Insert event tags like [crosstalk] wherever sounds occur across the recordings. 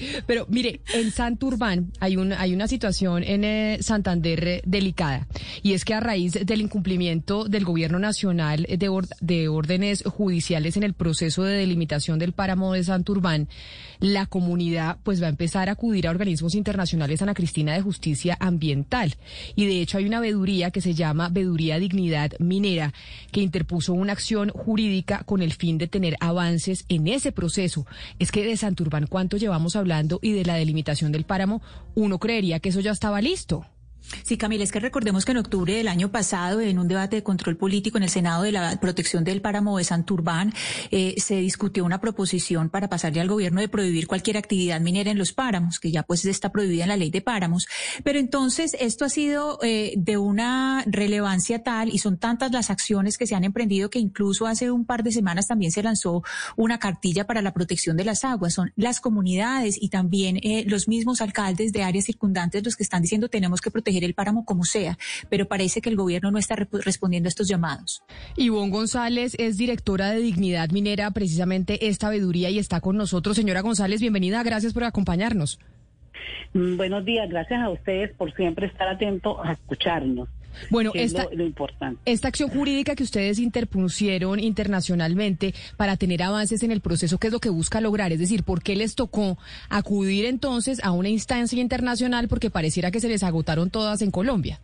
[laughs] Pero mire, en Santurbán hay, un, hay una situación en eh, Santander eh, delicada y es que a raíz del incumplimiento del gobierno nacional de, or- de órdenes judiciales en el proceso de delimitación del páramo de Santurbán, la comunidad pues va a empezar a acudir a organismos internacionales Ana Cristina de Justicia Ambiental y de hecho hay una veduría que se llama Veduría Dignidad Minera que interpuso una acción jurídica con el fin de tener avances en ese proceso. Es que de Santurbán cuánto llevamos hablando y de la delimitación del páramo, uno creería que eso ya estaba listo. Sí, Camila, es que recordemos que en octubre del año pasado, en un debate de control político en el Senado de la protección del páramo de Santurbán, eh, se discutió una proposición para pasarle al gobierno de prohibir cualquier actividad minera en los páramos, que ya pues está prohibida en la ley de páramos. Pero entonces esto ha sido eh, de una relevancia tal y son tantas las acciones que se han emprendido que incluso hace un par de semanas también se lanzó una cartilla para la protección de las aguas. Son las comunidades y también eh, los mismos alcaldes de áreas circundantes los que están diciendo tenemos que proteger el páramo como sea, pero parece que el gobierno no está respondiendo a estos llamados. Ivonne González es directora de Dignidad Minera, precisamente esta veduría, y está con nosotros. Señora González, bienvenida, gracias por acompañarnos. Mm, Buenos días, gracias a ustedes por siempre estar atentos a escucharnos. Bueno, es esta, lo, lo importante. esta acción jurídica que ustedes interpusieron internacionalmente para tener avances en el proceso, ¿qué es lo que busca lograr? Es decir, ¿por qué les tocó acudir entonces a una instancia internacional? Porque pareciera que se les agotaron todas en Colombia.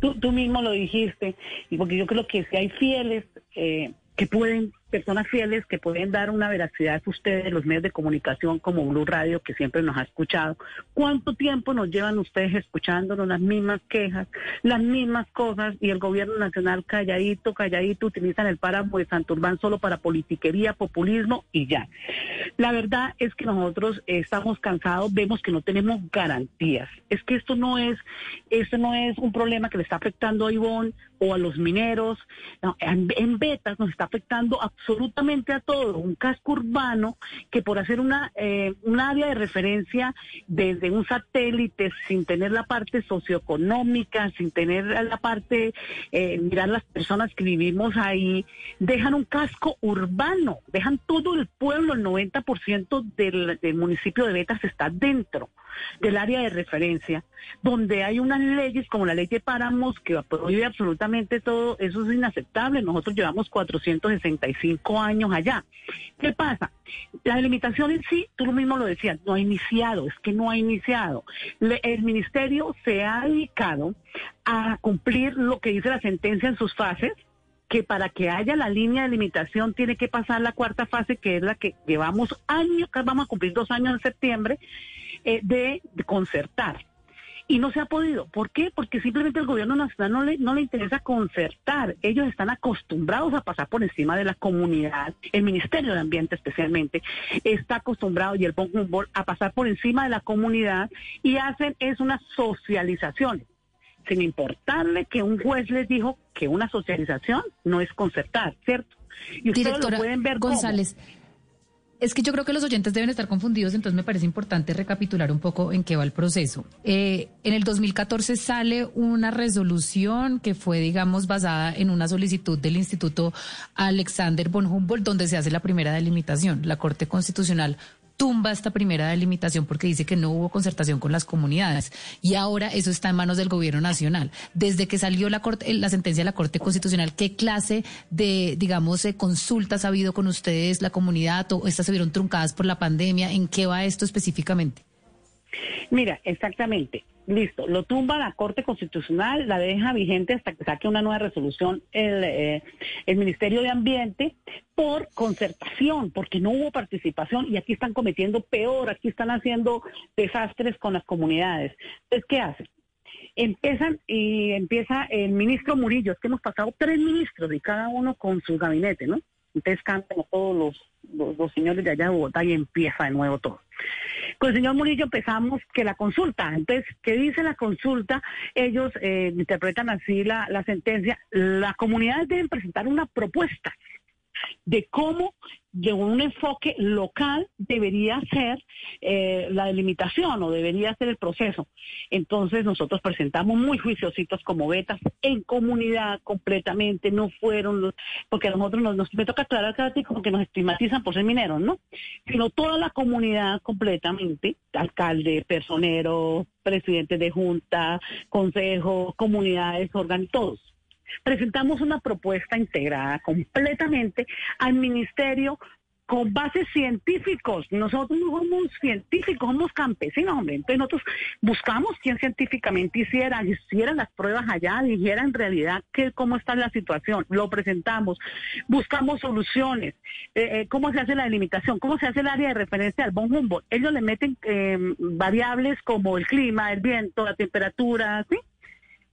Tú, tú mismo lo dijiste, y porque yo creo que si hay fieles eh, que pueden, personas fieles que pueden dar una veracidad a ustedes, los medios de comunicación como Blue Radio, que siempre nos ha escuchado. ¿Cuánto tiempo nos llevan ustedes escuchándonos las mismas quejas, las mismas cosas, y el gobierno nacional calladito, calladito, utilizan el páramo de Santurbán solo para politiquería, populismo y ya? La verdad es que nosotros estamos cansados, vemos que no tenemos garantías. Es que esto no es, esto no es un problema que le está afectando a Ivonne o a los mineros. No, en, en Betas nos está afectando absolutamente a todo. Un casco urbano que por hacer una eh, un área de referencia desde un satélite sin tener la parte socioeconómica, sin tener la parte, eh, mirar las personas que vivimos ahí, dejan un casco urbano, dejan todo el pueblo, el 90% del, del municipio de Betas está dentro del área de referencia, donde hay unas leyes como la ley de páramos que prohíbe absolutamente todo, eso es inaceptable. Nosotros llevamos 465 años allá. ¿Qué pasa? La delimitación en sí, tú lo mismo lo decías, no ha iniciado, es que no ha iniciado. Le- el ministerio se ha dedicado a cumplir lo que dice la sentencia en sus fases, que para que haya la línea de limitación tiene que pasar la cuarta fase, que es la que llevamos años, vamos a cumplir dos años en septiembre, eh, de, concertar. Y no se ha podido. ¿Por qué? Porque simplemente el gobierno nacional no le, no le interesa concertar. Ellos están acostumbrados a pasar por encima de la comunidad. El Ministerio de Ambiente especialmente está acostumbrado y el Bon Humboldt a pasar por encima de la comunidad y hacen es una socialización sin importarle que un juez les dijo que una socialización no es concertar, ¿cierto? Y ustedes Directora lo pueden ver cómo. González, es que yo creo que los oyentes deben estar confundidos, entonces me parece importante recapitular un poco en qué va el proceso. Eh, en el 2014 sale una resolución que fue, digamos, basada en una solicitud del Instituto Alexander von Humboldt, donde se hace la primera delimitación. La Corte Constitucional tumba esta primera delimitación porque dice que no hubo concertación con las comunidades y ahora eso está en manos del gobierno nacional. Desde que salió la corte, la sentencia de la Corte Constitucional, ¿qué clase de, digamos, eh, consultas ha habido con ustedes, la comunidad, o estas se vieron truncadas por la pandemia? ¿En qué va esto específicamente? Mira, exactamente. Listo, lo tumba la Corte Constitucional, la deja vigente hasta que saque una nueva resolución el, eh, el Ministerio de Ambiente por concertación, porque no hubo participación y aquí están cometiendo peor, aquí están haciendo desastres con las comunidades. Entonces, ¿qué hacen? Empiezan y empieza el ministro Murillo, es que hemos pasado tres ministros y cada uno con su gabinete, ¿no? Entonces cantan todos los, los, los señores de allá de Bogotá y empieza de nuevo todo. Con el señor Murillo empezamos que la consulta. Entonces, ¿qué dice la consulta? Ellos eh, interpretan así la, la sentencia. Las comunidades deben presentar una propuesta de cómo de un enfoque local debería ser eh, la delimitación o debería ser el proceso. Entonces nosotros presentamos muy juiciositos como betas en comunidad completamente, no fueron los, porque a nosotros nos, me toca aclarar cada como que nos estigmatizan por ser mineros, ¿no? Sino toda la comunidad completamente, alcalde, personero, presidente de junta, consejo, comunidades, órganos, todos presentamos una propuesta integrada completamente al ministerio con bases científicos. Nosotros no somos científicos, somos campesinos, hombre. Entonces nosotros buscamos quien científicamente hiciera, hiciera las pruebas allá, dijera en realidad que, cómo está la situación. Lo presentamos, buscamos soluciones, eh, eh, cómo se hace la delimitación, cómo se hace el área de referencia al Bon Humboldt. Ellos le meten eh, variables como el clima, el viento, la temperatura, ¿sí?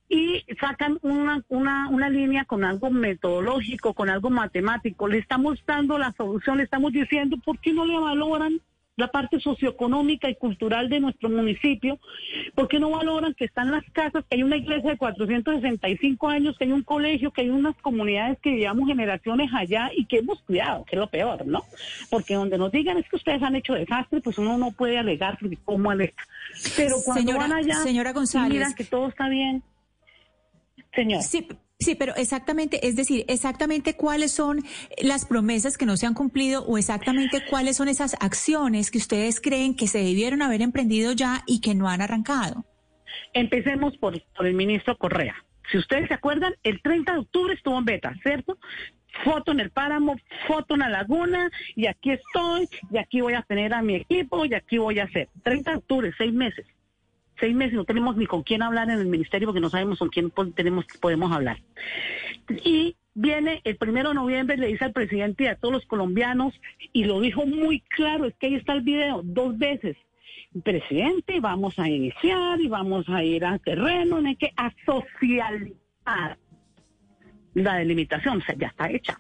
Y sacan una, una, una línea con algo metodológico, con algo matemático. Le estamos dando la solución, le estamos diciendo, ¿por qué no le valoran la parte socioeconómica y cultural de nuestro municipio? ¿Por qué no valoran que están las casas, que hay una iglesia de 465 años, que hay un colegio, que hay unas comunidades que llevamos generaciones allá y que hemos cuidado, que es lo peor, ¿no? Porque donde nos digan es que ustedes han hecho desastre, pues uno no puede alegar porque cómo alega. Pero cuando van allá señora González, miran que todo está bien, señor. Sí, Sí, pero exactamente, es decir, exactamente cuáles son las promesas que no se han cumplido o exactamente cuáles son esas acciones que ustedes creen que se debieron haber emprendido ya y que no han arrancado. Empecemos por, por el ministro Correa. Si ustedes se acuerdan, el 30 de octubre estuvo en beta, ¿cierto? Foto en el páramo, foto en la laguna, y aquí estoy, y aquí voy a tener a mi equipo, y aquí voy a hacer. 30 de octubre, seis meses seis meses no tenemos ni con quién hablar en el ministerio porque no sabemos con quién tenemos, podemos hablar. Y viene el primero de noviembre, le dice al presidente y a todos los colombianos, y lo dijo muy claro, es que ahí está el video, dos veces. Presidente, vamos a iniciar y vamos a ir al terreno, hay que asocializar la delimitación, o sea, ya está hecha.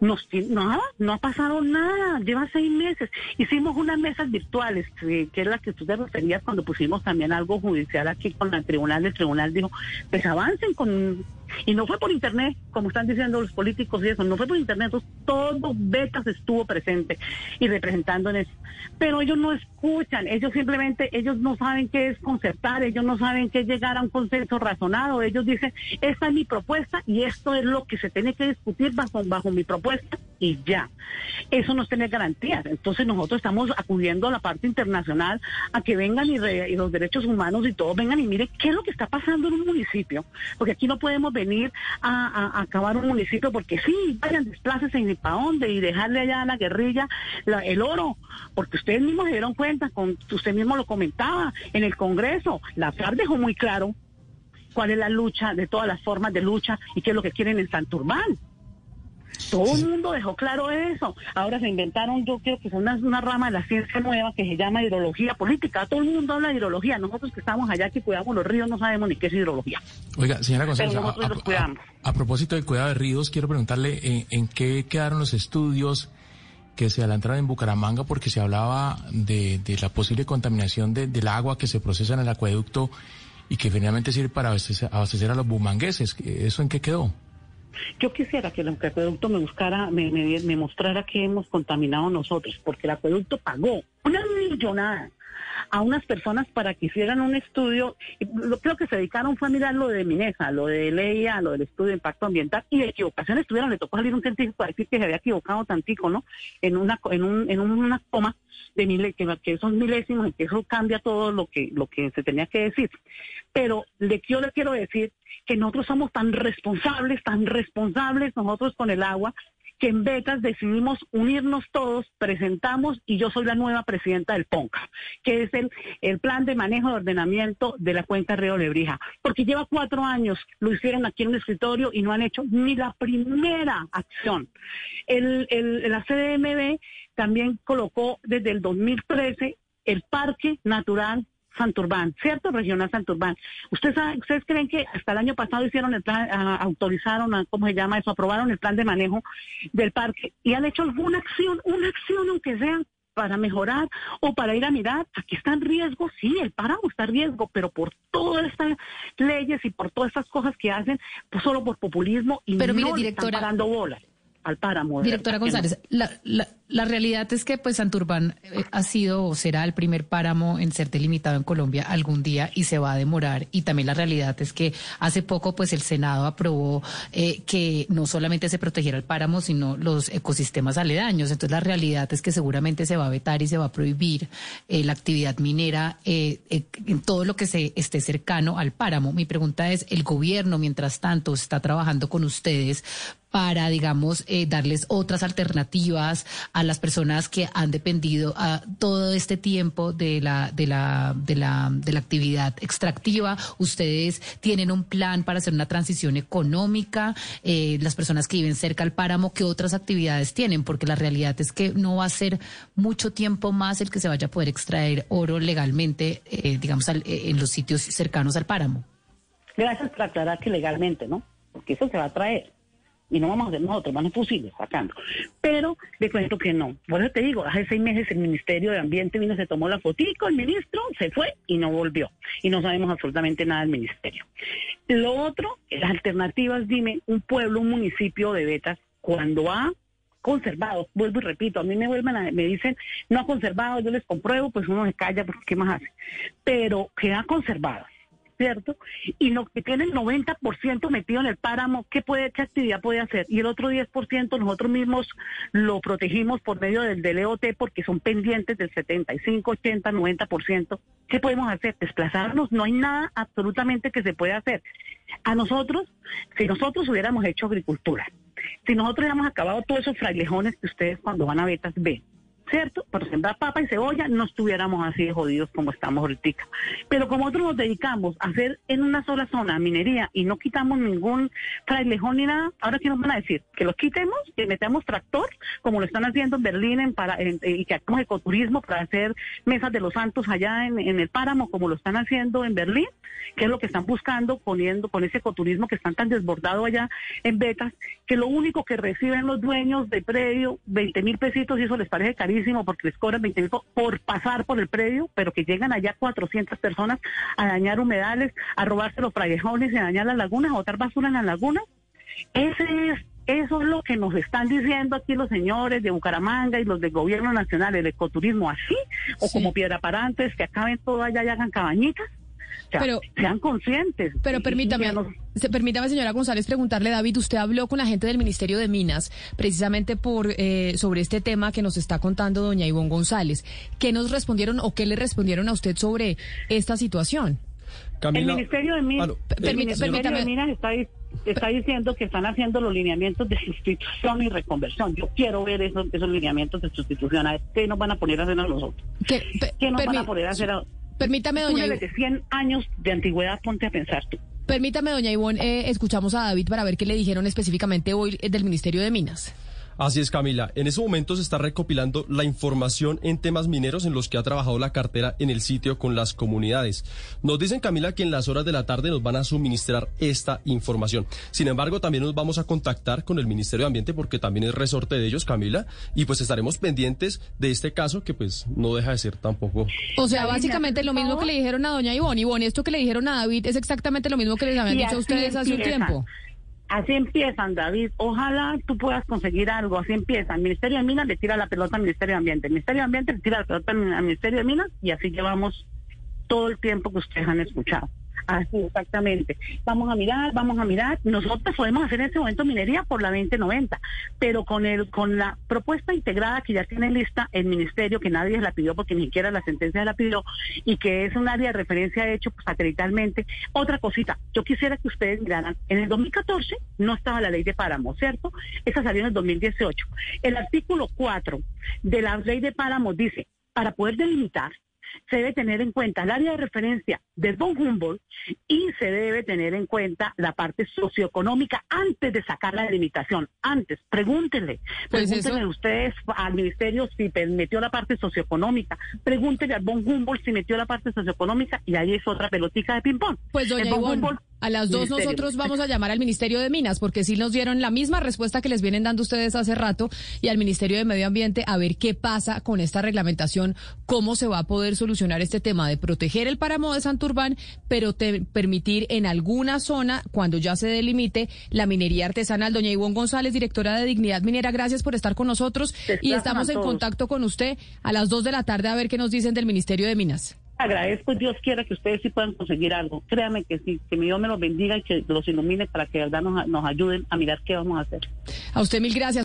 Nos, nada, no ha pasado nada, lleva seis meses. Hicimos unas mesas virtuales, que, es la que tú te referías cuando pusimos también algo judicial aquí con el tribunal. El tribunal dijo, pues avancen con y no fue por internet, como están diciendo los políticos y eso, no fue por internet, entonces todo Betas estuvo presente y representando en eso. Pero ellos no escuchan, ellos simplemente, ellos no saben qué es concertar, ellos no saben qué es llegar a un consenso razonado, ellos dicen, esta es mi propuesta y esto es lo que se tiene que discutir bajo, bajo mi propuesta y ya. Eso no tiene garantías. Entonces nosotros estamos acudiendo a la parte internacional a que vengan y, y los derechos humanos y todos vengan y miren qué es lo que está pasando en un municipio, porque aquí no podemos ver venir a, acabar un municipio porque sí, vayan, desplácense y para dónde y dejarle allá a la guerrilla el oro, porque ustedes mismos se dieron cuenta, con, usted mismo lo comentaba en el Congreso, la FARC dejó muy claro cuál es la lucha de todas las formas de lucha y qué es lo que quieren en Santurbán. Todo el mundo dejó claro eso. Ahora se inventaron, yo creo que es una, una, rama de la ciencia nueva que se llama hidrología política. Todo el mundo habla de hidrología. Nosotros que estamos allá, que cuidamos los ríos, no sabemos ni qué es hidrología. Oiga, señora González, a, a, propósito del cuidado de ríos, quiero preguntarle en, en qué quedaron los estudios que se adelantaron en Bucaramanga porque se hablaba de, de la posible contaminación de, del agua que se procesa en el acueducto y que finalmente sirve para abastecer, abastecer a los bumangueses. ¿Eso en qué quedó? Yo quisiera que el acueducto me buscara, me, me, mostrara que hemos contaminado nosotros, porque el acueducto pagó millonada a unas personas para que hicieran un estudio. Lo creo que se dedicaron fue a mirar lo de Minesa, lo de Leia, lo del estudio de impacto ambiental y de equivocaciones tuvieron. Le tocó salir un científico a decir que se había equivocado tantico, ¿no? En una en un, en una coma de mil, que, que son milésimos y que eso cambia todo lo que lo que se tenía que decir. Pero le, yo le quiero decir que nosotros somos tan responsables, tan responsables nosotros con el agua, que en Becas decidimos unirnos todos, presentamos y yo soy la nueva presidenta del PONCA, que es el, el plan de manejo de ordenamiento de la cuenca Río Lebrija, porque lleva cuatro años, lo hicieron aquí en el escritorio y no han hecho ni la primera acción. El, el, la CDMB también colocó desde el 2013 el Parque Natural Santurbán, ¿cierto? Regional Santurbán. ¿Ustedes, ¿Ustedes creen que hasta el año pasado hicieron el plan, autorizaron, ¿cómo se llama eso? Aprobaron el plan de manejo del parque y han hecho alguna acción, una acción aunque sea para mejorar o para ir a mirar, aquí está en riesgo, sí, el páramo está en riesgo, pero por todas estas leyes y por todas estas cosas que hacen, pues solo por populismo y pero no mire, le directora, están parando bolas al páramo. Directora no. González, la, la, la realidad es que pues Santurbán eh, ha sido o será el primer páramo en ser delimitado en Colombia algún día y se va a demorar. Y también la realidad es que hace poco pues el Senado aprobó eh, que no solamente se protegiera el páramo, sino los ecosistemas aledaños. Entonces la realidad es que seguramente se va a vetar y se va a prohibir eh, la actividad minera eh, en todo lo que se esté cercano al páramo. Mi pregunta es, ¿el gobierno mientras tanto está trabajando con ustedes para, digamos, eh, darles otras alternativas a las personas que han dependido todo este tiempo de la, de la, de la, de la actividad extractiva. Ustedes tienen un plan para hacer una transición económica. Eh, las personas que viven cerca al páramo, ¿qué otras actividades tienen? Porque la realidad es que no va a ser mucho tiempo más el que se vaya a poder extraer oro legalmente, eh, digamos, al- eh, en los sitios cercanos al páramo. Gracias por aclarar que legalmente, ¿no? Porque eso se va a traer. Y no vamos a hacer nosotros, van a fusiles sacando. Pero le cuento que no. Por eso te digo, hace seis meses el Ministerio de Ambiente vino, se tomó la fotico, el ministro se fue y no volvió. Y no sabemos absolutamente nada del ministerio. Lo otro, las alternativas, dime, un pueblo, un municipio de Betas, cuando ha conservado, vuelvo y repito, a mí me vuelven a, me dicen, no ha conservado, yo les compruebo, pues uno se calla porque qué más hace. Pero que ha conservado, ¿cierto? Y lo que tiene el 90% metido en el páramo, ¿qué, puede, ¿qué actividad puede hacer? Y el otro 10% nosotros mismos lo protegimos por medio del, del EOT porque son pendientes del 75, 80, 90%. ¿Qué podemos hacer? Desplazarnos. No hay nada absolutamente que se pueda hacer. A nosotros, si nosotros hubiéramos hecho agricultura, si nosotros hubiéramos acabado todos esos frailejones que ustedes cuando van a Betas ven, ¿cierto? Para sembrar papa y cebolla no estuviéramos así de jodidos como estamos ahorita. Pero como nosotros nos dedicamos a hacer en una sola zona minería y no quitamos ningún frailejón ni nada, ahora qué nos van a decir? Que los quitemos, que metamos tractor, como lo están haciendo en Berlín para, en- y que hagamos ecoturismo para hacer mesas de los santos allá en, en el páramo, como lo están haciendo en Berlín, que es lo que están buscando, poniendo con ese ecoturismo que están tan desbordado allá en Betas, que lo único que reciben los dueños de predio, 20 mil pesitos, y eso les parece carísimo porque les cobran 20 mil por pasar por el predio, pero que llegan allá 400 personas a dañar humedales, a robarse los frailejones y a dañar las lagunas, a botar basura en las lagunas. Ese es, eso es lo que nos están diciendo aquí los señores de Bucaramanga y los del gobierno nacional, el ecoturismo así, o Sí. como piedra parantes, que acaben todo allá y hagan cabañitas. O sea, Pero- sean conscientes. Pero permítame, que nos- se- permítame, señora González, preguntarle, David, usted habló con la gente del Ministerio de Minas precisamente por eh, sobre este tema que nos está contando doña Ivonne González. ¿Qué nos respondieron o qué le respondieron a usted sobre esta situación? Camila, el Ministerio de Minas, el Ministerio permítame. de Minas está, está diciendo que están haciendo los lineamientos de sustitución y reconversión. Yo quiero ver esos, esos lineamientos de sustitución. A ver qué nos van a poner a hacer a nosotros. ¿Qué, pe- ¿Qué nos van a poner a hacer a Permítame, doña túneles de 100 años de antigüedad? Ponte a pensar tú. Permítame, doña Ivonne, eh, escuchamos a David para ver qué le dijeron específicamente hoy eh, del Ministerio de Minas. Así es, Camila. En ese momento se está recopilando la información en temas mineros en los que ha trabajado la cartera en el sitio con las comunidades. Nos dicen, Camila, que en las horas de la tarde nos van a suministrar esta información. Sin embargo, también nos vamos a contactar con el Ministerio de Ambiente porque también es resorte de ellos, Camila, y pues estaremos pendientes de este caso que pues no deja de ser tampoco. O sea, básicamente ¿me lo mismo que le dijeron a doña Ivonne. Ivonne, esto que le dijeron a David es exactamente lo mismo que les habían dicho a ustedes hace un tiempo. Así empiezan, David. Ojalá tú puedas conseguir algo. Así empiezan. El Ministerio de Minas le tira la pelota al Ministerio de Ambiente. El Ministerio de Ambiente le tira la pelota al Ministerio de Minas y así llevamos todo el tiempo que ustedes han escuchado. Así, exactamente. Vamos a mirar, vamos a mirar. Nosotros podemos hacer en este momento minería por la 2090, pero con el con la propuesta integrada que ya tiene lista el ministerio, que nadie la pidió porque ni siquiera la sentencia la pidió, y que es un área de referencia hecho pues, satelitalmente. Otra cosita, yo quisiera que ustedes miraran, en el 2014 no estaba la ley de páramo, ¿cierto? Esa salió en el 2018. El artículo 4 de la ley de páramo dice, para poder delimitar, se debe tener en cuenta el área de referencia de Von Humboldt y se debe tener en cuenta la parte socioeconómica antes de sacar la delimitación. Antes, pregúntenle, Pues pregúntenle eso- ustedes al ministerio si metió la parte socioeconómica, pregúntenle al Von Humboldt si metió la parte socioeconómica y ahí es otra pelotica de ping-pong. Pues, doña el Von Humboldt A las dos Ministerio. nosotros vamos a llamar al Ministerio de Minas, porque sí nos dieron la misma respuesta que les vienen dando ustedes hace rato y al Ministerio de Medio Ambiente a ver qué pasa con esta reglamentación, cómo se va a poder solucionar este tema de proteger el páramo de Santurbán, pero te- permitir en alguna zona, cuando ya se delimite, la minería artesanal. Doña Ivonne González, directora de Dignidad Minera, gracias por estar con nosotros y estamos en contacto con usted a las dos de la tarde a ver qué nos dicen del Ministerio de Minas. Agradezco, Dios quiera que ustedes sí puedan conseguir algo. Créame que sí, que mi Dios me los bendiga y que los ilumine para que de verdad nos, nos ayuden a mirar qué vamos a hacer. A usted mil gracias.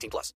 18 plus.